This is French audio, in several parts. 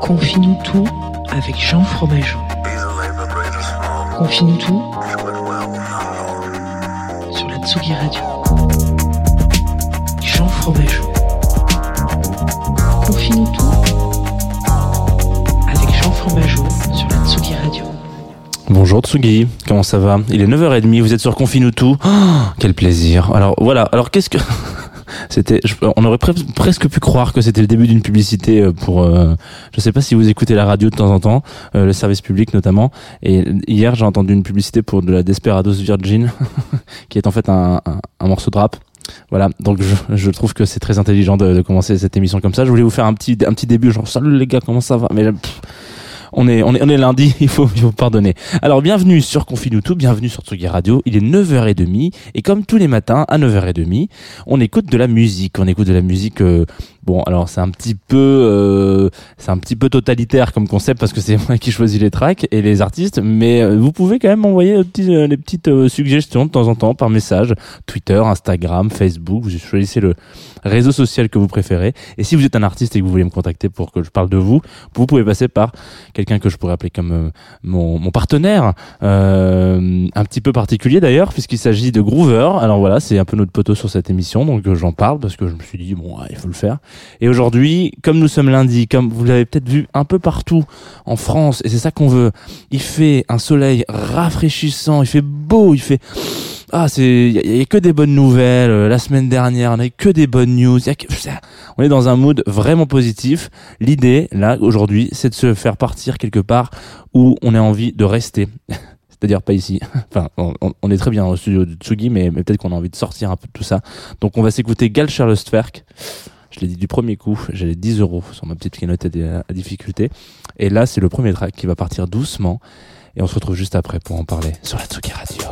Confie-nous tout avec Jean Fromageau. Confie-nous tout sur la Tsugi Radio. Jean Fromageau. Confie-nous tout avec Jean Fromageau sur la Tsugi Radio. Bonjour Tsugi, comment ça va? Il est 9h30, vous êtes sur Confine tout. Oh, quel plaisir. Alors voilà, alors qu'est-ce que c'était on aurait pre- presque pu croire que c'était le début d'une publicité euh, pour euh, je sais pas si vous écoutez la radio de temps en temps, euh, le service public notamment et hier j'ai entendu une publicité pour de la Desperados Virgin qui est en fait un, un, morceau de rap. Voilà, donc je, je trouve que c'est très intelligent de, de commencer cette émission comme ça. Je voulais vous faire un petit un petit début genre salut les gars, comment ça va? Mais on est, on est, on est lundi, il faut, il faut pardonner. Alors, bienvenue sur Confine bienvenue sur Tsugi Radio. Il est 9h30 et comme tous les matins à 9h30, on écoute de la musique. On écoute de la musique, euh, bon, alors c'est un petit peu, euh, c'est un petit peu totalitaire comme concept parce que c'est moi qui choisis les tracks et les artistes, mais euh, vous pouvez quand même envoyer des petits, euh, les petites suggestions de temps en temps par message, Twitter, Instagram, Facebook, vous choisissez le réseau social que vous préférez. Et si vous êtes un artiste et que vous voulez me contacter pour que je parle de vous, vous pouvez passer par quelqu'un que je pourrais appeler comme mon, partenaire, un petit peu particulier d'ailleurs, puisqu'il s'agit de Groover. Alors voilà, c'est un peu notre poteau sur cette émission, donc j'en parle parce que je me suis dit, bon, il faut le faire. Et aujourd'hui, comme nous sommes lundi, comme vous l'avez peut-être vu un peu partout en France, et c'est ça qu'on veut, il fait un soleil rafraîchissant, il fait beau, il fait... Ah, c'est, il y, a- que des bonnes nouvelles. Euh, La semaine dernière, on a que des bonnes news. Y a que- on est dans un mood vraiment positif. L'idée, là, aujourd'hui, c'est de se faire partir quelque part où on a envie de rester. C'est-à-dire pas ici. Enfin, on, est très bien au studio de Tsugi, mais, peut-être qu'on a envie de sortir un peu de tout ça. Donc, on va s'écouter Gal Charlestwerk. Je l'ai dit du premier coup. J'avais 10 euros sur ma petite cagnotte à, à- difficulté. Et là, c'est le premier track qui va partir doucement. Et on se retrouve juste après pour en parler sur la Tsugi Radio.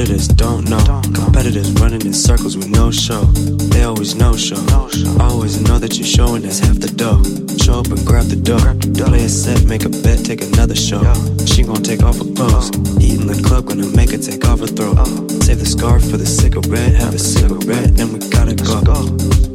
Competitors don't know. Competitors running in circles with no show. They always no show. Always know that you're showing that's half the dough. Show up and grab the dough. Play a set, make a bet, take another show. She gon' take off her clothes. Eating the club, gonna make her take off her throat. Save the scarf for the cigarette, have a cigarette, then we gotta go.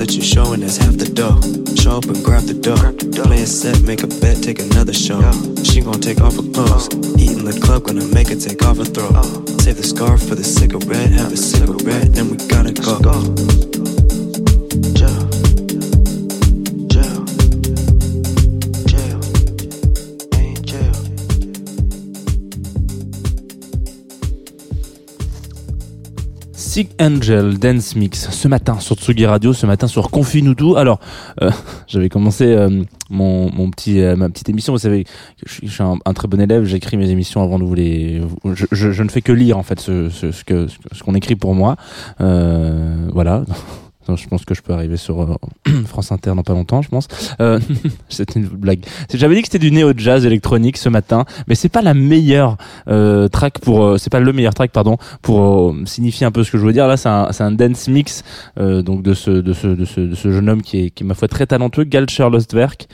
That you're showing is half the dough. Show up and grab the dough. Play a set, make a bet, take another show. She gon' take off her clothes. Eating the club, gonna make her take off her throat. Save the scarf for the cigarette, have a cigarette, then we gotta go. Sick Angel Dance Mix ce matin sur Tsugi Radio, ce matin sur Confinutu. Alors, euh, j'avais commencé euh, mon, mon petit euh, ma petite émission. Vous savez, je suis, un très bon élève. J'écris mes émissions avant de vous les. Je, je, je ne fais que lire en fait ce, ce, ce que ce qu'on écrit pour moi. Euh, voilà. Je pense que je peux arriver sur euh, France Inter dans pas longtemps, je pense. Euh, c'était une blague. J'avais dit que c'était du néo jazz électronique ce matin, mais c'est pas la meilleure euh, track pour, euh, c'est pas le meilleur track pardon pour euh, signifier un peu ce que je veux dire. Là, c'est un, c'est un dance mix donc de ce, de ce, de ce, de ce jeune homme qui est, qui est ma foi très talentueux, Galcher Lostwerk.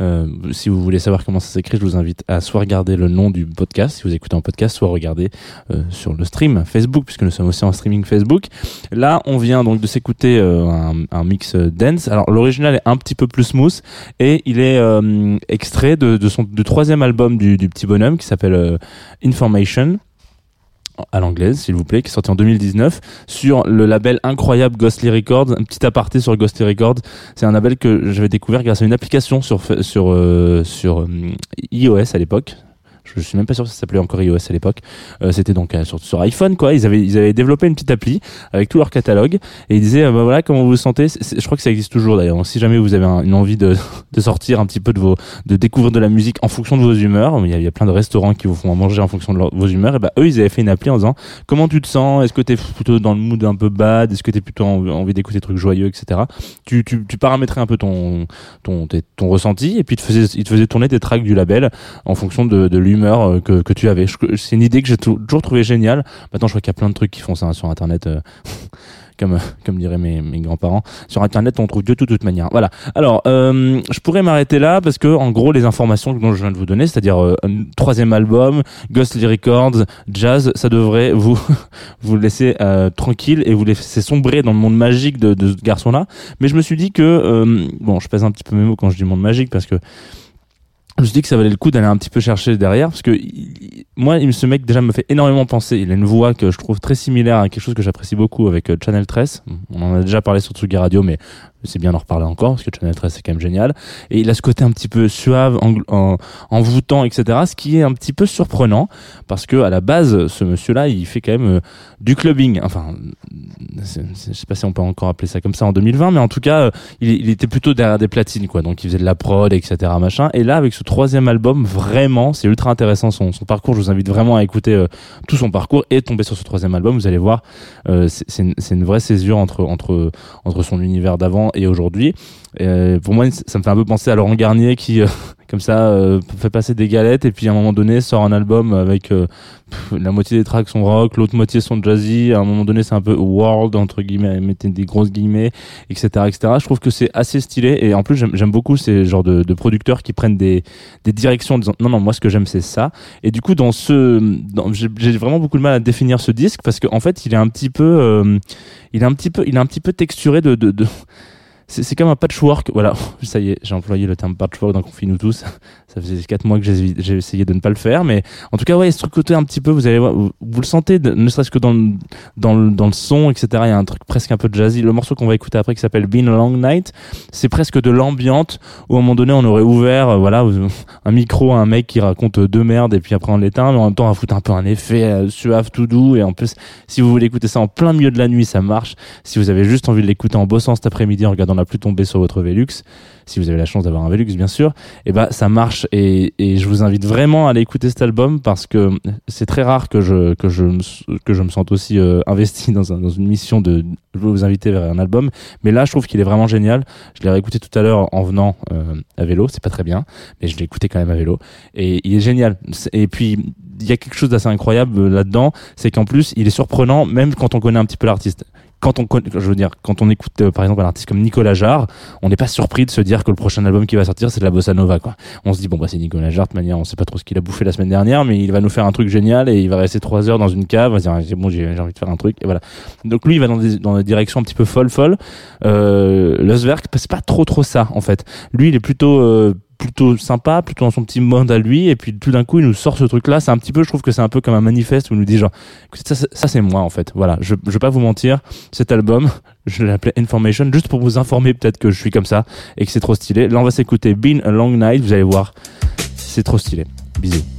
Euh, si vous voulez savoir comment ça s'écrit, je vous invite à soit regarder le nom du podcast, si vous écoutez en podcast, soit regarder euh, sur le stream Facebook, puisque nous sommes aussi en streaming Facebook. Là, on vient donc de s'écouter euh, un, un mix euh, dance. Alors, l'original est un petit peu plus smooth et il est euh, extrait de, de son du troisième album du, du petit bonhomme qui s'appelle euh, Information à l'anglaise, s'il vous plaît, qui est sorti en 2019 sur le label incroyable Ghostly Records. Un petit aparté sur Ghostly Records, c'est un label que j'avais découvert grâce à une application sur sur euh, sur euh, iOS à l'époque. Je suis même pas sûr si ça s'appelait encore iOS à l'époque. Euh, C'était donc euh, sur, sur iPhone quoi. Ils avaient ils avaient développé une petite appli avec tout leur catalogue et ils disaient euh, bah voilà comment vous vous sentez? Je crois que ça existe toujours d'ailleurs. Si jamais vous avez un- une envie de, de sortir un petit peu de vos de découvrir de la musique en fonction de vos humeurs, il y a, il y a plein de restaurants qui vous font manger en fonction de vos humeurs. Et bah eux ils avaient fait une appli en disant comment tu te sens? Est-ce que t'es plutôt dans le mood un peu bad? Est-ce que t'es plutôt en- envie d'écouter des trucs joyeux, etc. Tu, tu, tu paramétrais un peu ton ton ton ressenti et puis il te faisait tourner tes tracks du label en fonction de, de l'humeur euh, que, que tu avais. C'est une idée que j'ai tou- toujours trouvé géniale. Maintenant je crois qu'il y a plein de trucs qui font ça sur internet. euh, Comme, comme diraient mes, mes grands-parents, sur Internet on trouve de toute, manière. Voilà. Alors, euh, je pourrais m'arrêter là parce que, en gros, les informations dont je viens de vous donner, c'est-à-dire euh, un troisième album, Ghostly Records, jazz, ça devrait vous vous laisser euh, tranquille et vous laisser sombrer dans le monde magique de, de ce garçon-là. Mais je me suis dit que, euh, bon, je pèse un petit peu mes mots quand je dis monde magique parce que je me dit que ça valait le coup d'aller un petit peu chercher derrière parce que moi, ce mec déjà me fait énormément penser. Il a une voix que je trouve très similaire à quelque chose que j'apprécie beaucoup avec euh, Channel 13. On en a déjà parlé sur Tsugi Radio, mais c'est bien d'en reparler encore parce que Channel 13 c'est quand même génial. Et il a ce côté un petit peu suave, en, en, envoûtant, etc. Ce qui est un petit peu surprenant parce que à la base, ce monsieur-là, il fait quand même euh, du clubbing. Enfin, c'est- c'est- je sais pas si on peut encore appeler ça comme ça en 2020, mais en tout cas, euh, il, était plutôt derrière des platines, quoi. Donc il faisait de la prod, etc. Machin. Et là, avec ce troisième album, vraiment, c'est ultra intéressant son, parcours. Vous invite vraiment à écouter euh, tout son parcours et tomber sur ce troisième album. Vous allez voir, euh, c'est une, une vraie césure entre entre entre son univers d'avant et aujourd'hui. Euh, pour moi, ça me fait un peu penser à Laurent Garnier qui, comme ça, euh, fait passer des galettes et puis à un moment donné sort un album avec euh, la moitié des tracks sont rock, l'autre moitié sont jazzy. À un moment donné, c'est un peu world entre guillemets, mettez des grosses guillemets, etc., etc. Je trouve que c'est assez stylé et en plus j'aime beaucoup ces genres de, de producteurs qui prennent des des directions en disant non non moi ce que j'aime c'est ça. Et du coup dans ce, j'ai vraiment beaucoup de mal à définir ce disque parce qu'en fait il est un petit peu, euh, il est un petit peu, il est un petit peu texturé de, de, de c'est comme un patchwork. Voilà, ça y est, j'ai employé le terme patchwork dans Confine-nous tous. Ça faisait quatre mois que j'ai essayé de ne pas le faire, mais en tout cas, ouais, ce côté un petit peu, vous allez voir, vous, le sentez, ne serait-ce que dans le, dans le, dans le son, etc. Il y a un truc presque un peu jazzy. Le morceau qu'on va écouter après qui s'appelle Been a Long Night, c'est presque de l'ambiante où à un moment donné on aurait ouvert, euh, voilà, un micro à un mec qui raconte euh, deux merdes et puis après on l'éteint, mais en même temps on va foutre un peu un effet euh, suave tout doux et en plus si vous voulez écouter ça en plein milieu de la nuit, ça marche. Si vous avez juste envie de l'écouter en bossant cet après-midi en regardant la pluie tomber sur votre Velux, si vous avez la chance d'avoir un Velux bien sûr, et ben ça marche. Et, je vous invite vraiment à aller écouter cet album parce que c'est très rare que je que je que je me sente aussi euh, investi dans, un, dans une mission de vous inviter vers un album, mais là je trouve qu'il est vraiment génial. Je l'ai réécouté tout à l'heure en venant euh, à vélo, c'est pas très bien, mais je l'ai écouté quand même à vélo. Et il est génial. Et puis il y a quelque chose d'assez incroyable euh, là-dedans, c'est qu'en plus il est surprenant même quand on connaît un petit peu l'artiste quand on je veux dire, quand on écoute euh, par exemple un artiste comme Nicolas Jarre, on n'est pas surpris de se dire que le prochain album qui va sortir c'est de la bossa nova quoi. On se dit bon bah c'est Nicolas Jarre de manière, on sait pas trop ce qu'il a bouffé la semaine dernière, mais il va nous faire un truc génial et il va rester trois heures dans une cave, va dire ah, bon j'ai envie de faire un truc et voilà. Donc lui il va dans des, dans des directions un petit peu folles folles. Euh, c'est pas trop trop ça en fait. Lui il est plutôt euh, plutôt sympa, plutôt dans son petit monde à lui, et puis tout d'un coup il nous sort ce truc-là. C'est un petit peu, je trouve que c'est un peu comme un manifeste où il nous dit genre, ça, ça c'est moi en fait. Voilà, je, je vais pas vous mentir, cet album, je l'appelais Information juste pour vous informer peut-être que je suis comme ça et que c'est trop stylé. Là on va s'écouter Been a Long Night, vous allez voir, c'est trop stylé. Bisous.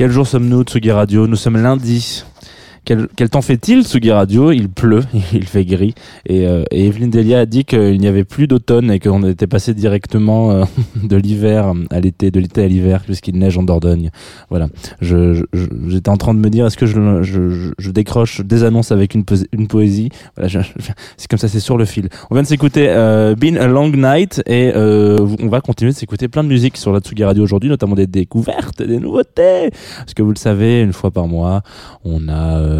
Quel jour sommes-nous, Tsugi Radio? Nous sommes lundi. Quel, quel temps fait-il, Tsugi Radio? Il pleut, il fait gris. Et, euh, et Evelyne Delia a dit qu'il n'y avait plus d'automne et qu'on était passé directement euh, de l'hiver à l'été, de l'été à l'hiver, puisqu'il neige en Dordogne. Voilà. Je, je- j'étais en train de me dire, est-ce que je, je, je, décroche des annonces avec une, posi- une poésie? Voilà, je- C'est comme ça, c'est sur le fil. On vient de s'écouter euh, Been a Long Night et euh, on va continuer de s'écouter plein de musique sur la Tsugi Radio aujourd'hui, notamment des découvertes, des nouveautés. Parce que vous le savez, une fois par mois, on a euh, euh,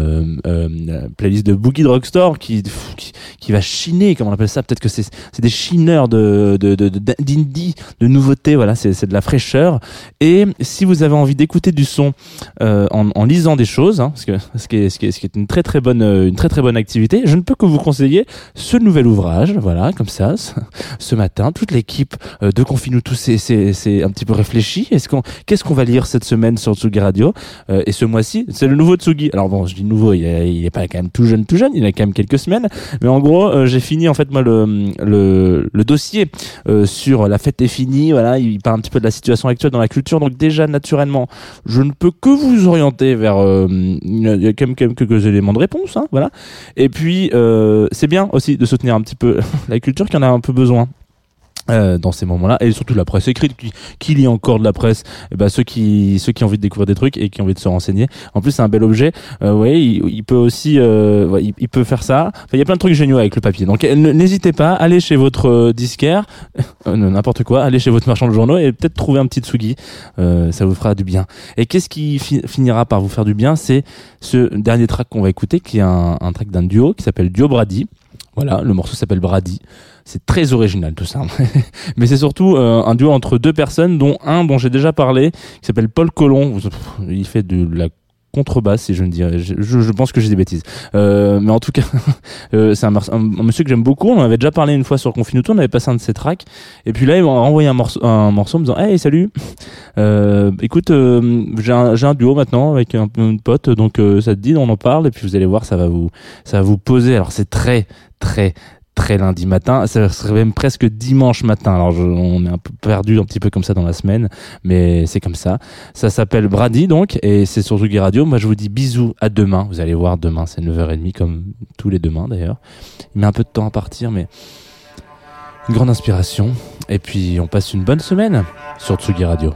playlist de Boogie Drugstore qui, qui qui va chiner, comme on appelle ça. Peut-être que c'est des chineurs de de de- de- d'indie, de nouveautés. Voilà, c'est de la fraîcheur. Et si vous avez envie d'écouter du son euh, en, lisant des choses, hein, que ce qui est ce qui ce qui est une très très bonne euh, une très très bonne activité, je ne peux que vous conseiller ce nouvel ouvrage. Voilà, comme ça, ce, matin, toute l'équipe euh, de Confinou tous c'est un petit peu réfléchi. Est-ce qu'on qu'est-ce qu'on va lire cette semaine sur Tsugi Radio? Euh, et ce mois-ci, c'est le nouveau Tsugi. Alors bon, je nouveau, il est, pas quand même tout jeune, tout jeune, il a quand même quelques semaines. Mais en gros, euh, j'ai fini en fait moi le dossier euh, sur la fête est finie. Voilà, il parle un petit peu de la situation actuelle dans la culture. Donc déjà naturellement, je ne peux que vous orienter vers. euh, il y a quand même, quelques éléments de réponse. Hein, voilà. Et puis c'est bien aussi de soutenir un petit peu la culture qui en a un peu besoin. Euh, dans ces moments-là et surtout la presse écrite qui, qui lit encore de la presse ben ceux qui ceux qui ont envie de découvrir des trucs et qui ont envie de se renseigner. En plus c'est un bel objet. Euh, ouais il, il peut aussi euh, il, peut faire ça. Enfin il y a plein de trucs géniaux avec le papier. Donc n'hésitez pas allez chez votre euh, disquaire euh, n'importe quoi allez chez votre marchand de journaux et peut-être trouver un petit tsugi. Euh, ça vous fera du bien. Et qu'est-ce qui fi- finira par vous faire du bien c'est ce dernier track qu'on va écouter qui est un, un track d'un duo qui s'appelle Duo Brady. Voilà le morceau s'appelle Brady c'est très original tout ça. Mais c'est surtout euh, un duo entre deux personnes dont un dont j'ai déjà parlé qui s'appelle Paul Colomb. Il fait de la contrebasse si je ne dirais. Je, je, pense que j'ai des bêtises. Euh, mais en tout cas euh, c'est un, monsieur que j'aime beaucoup. On en avait déjà parlé une fois sur Confinuto on avait passé un de ses tracks. Et puis là il m'a envoyé un morceau un morceau en me disant hey salut. Euh, écoute euh, j'ai un, un duo maintenant avec un, une pote donc euh, ça te dit on en parle et puis vous allez voir ça va vous ça va vous poser. Alors c'est très très très lundi matin, ça serait même presque dimanche matin. Alors je- on est un peu perdu un petit peu comme ça dans la semaine, mais c'est comme ça. Ça s'appelle Brady donc et c'est sur Tsugi Radio. Moi je vous dis bisous à demain. Vous allez voir demain c'est 9h30 comme tous les demain d'ailleurs. Il met un peu de temps à partir mais une grande inspiration et puis on passe une bonne semaine sur Tsugi Radio.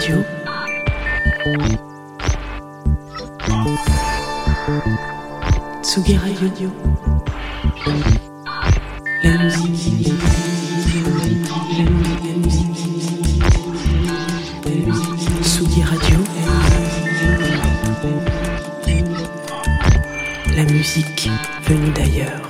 Radio. Tsugi. La musique. La musique. La musique venue d'ailleurs.